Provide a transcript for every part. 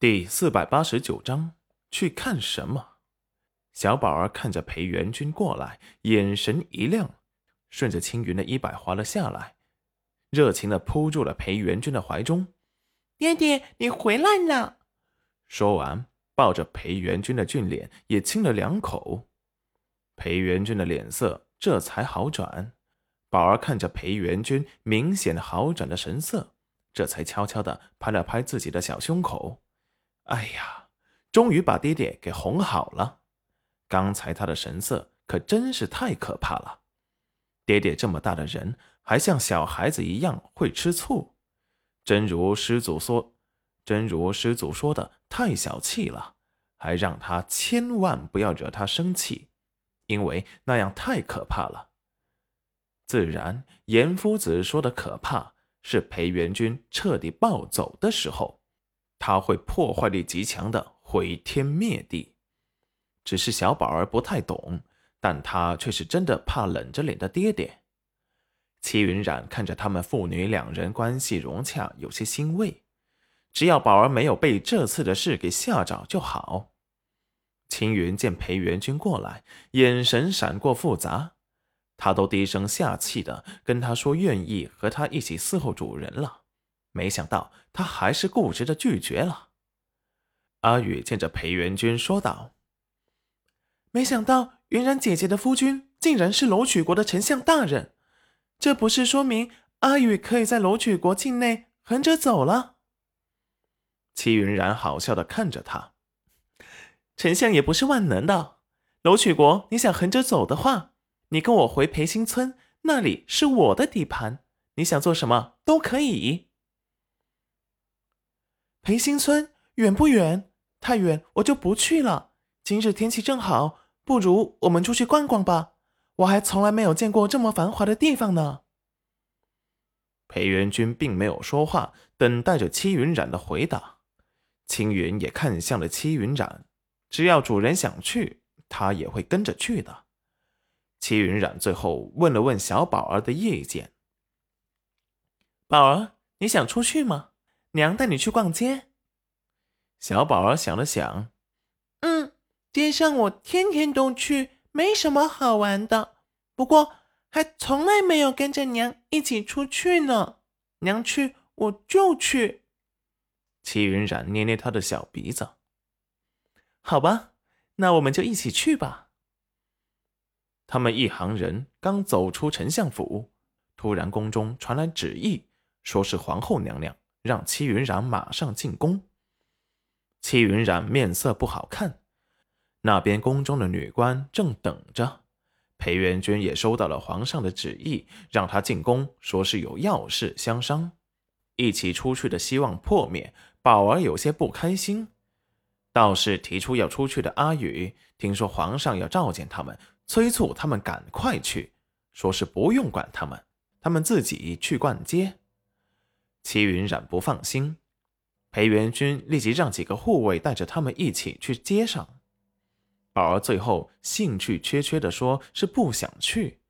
第四百八十九章，去看什么？小宝儿看着裴元军过来，眼神一亮，顺着青云的衣摆滑了下来，热情的扑入了裴元军的怀中。爹爹，你回来了！说完，抱着裴元军的俊脸也亲了两口。裴元军的脸色这才好转。宝儿看着裴元军明显好转的神色，这才悄悄的拍了拍自己的小胸口。哎呀，终于把爹爹给哄好了。刚才他的神色可真是太可怕了。爹爹这么大的人，还像小孩子一样会吃醋，真如师祖说，真如师祖说的，太小气了。还让他千万不要惹他生气，因为那样太可怕了。自然，严夫子说的可怕，是裴元军彻底暴走的时候。他会破坏力极强的毁天灭地，只是小宝儿不太懂，但他却是真的怕冷着脸的爹爹。齐云冉看着他们父女两人关系融洽，有些欣慰。只要宝儿没有被这次的事给吓着就好。青云见裴元君过来，眼神闪过复杂，他都低声下气的跟他说愿意和他一起伺候主人了。没想到他还是固执的拒绝了。阿宇见着裴元君说道：“没想到云然姐姐的夫君竟然是楼曲国的丞相大人，这不是说明阿宇可以在楼曲国境内横着走了？”齐云然好笑的看着他：“丞相也不是万能的，楼曲国你想横着走的话，你跟我回裴新村，那里是我的地盘，你想做什么都可以。”裴新村远不远？太远我就不去了。今日天气正好，不如我们出去逛逛吧。我还从来没有见过这么繁华的地方呢。裴元君并没有说话，等待着戚云染的回答。青云也看向了戚云染，只要主人想去，他也会跟着去的。戚云染最后问了问小宝儿的意见：“宝儿，你想出去吗？”娘带你去逛街。小宝儿想了想，嗯，街上我天天都去，没什么好玩的。不过还从来没有跟着娘一起出去呢。娘去我就去。齐云冉捏捏他的小鼻子。好吧，那我们就一起去吧。他们一行人刚走出丞相府，突然宫中传来旨意，说是皇后娘娘。让戚云染马上进宫。戚云染面色不好看，那边宫中的女官正等着。裴元君也收到了皇上的旨意，让他进宫，说是有要事相商。一起出去的希望破灭，宝儿有些不开心。倒是提出要出去的阿宇，听说皇上要召见他们，催促他们赶快去，说是不用管他们，他们自己去逛街。齐云染不放心，裴元君立即让几个护卫带着他们一起去街上。宝儿最后兴趣缺缺的说：“是不想去，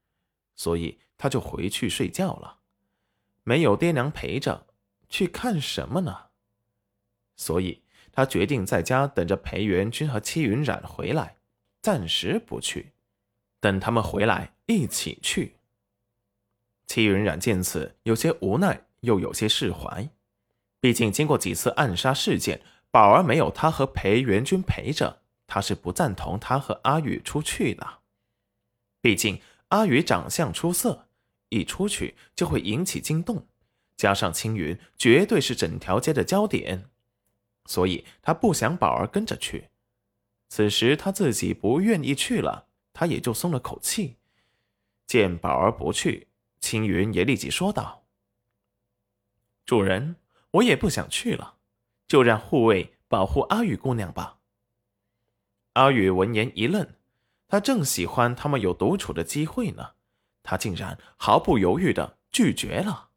所以他就回去睡觉了。没有爹娘陪着，去看什么呢？所以他决定在家等着裴元君和戚云染回来，暂时不去，等他们回来一起去。”戚云染见此，有些无奈。又有些释怀，毕竟经过几次暗杀事件，宝儿没有他和裴元君陪着，他是不赞同他和阿宇出去的。毕竟阿宇长相出色，一出去就会引起惊动，加上青云绝对是整条街的焦点，所以他不想宝儿跟着去。此时他自己不愿意去了，他也就松了口气。见宝儿不去，青云也立即说道。主人，我也不想去了，就让护卫保护阿雨姑娘吧。阿雨闻言一愣，他正喜欢他们有独处的机会呢，他竟然毫不犹豫的拒绝了。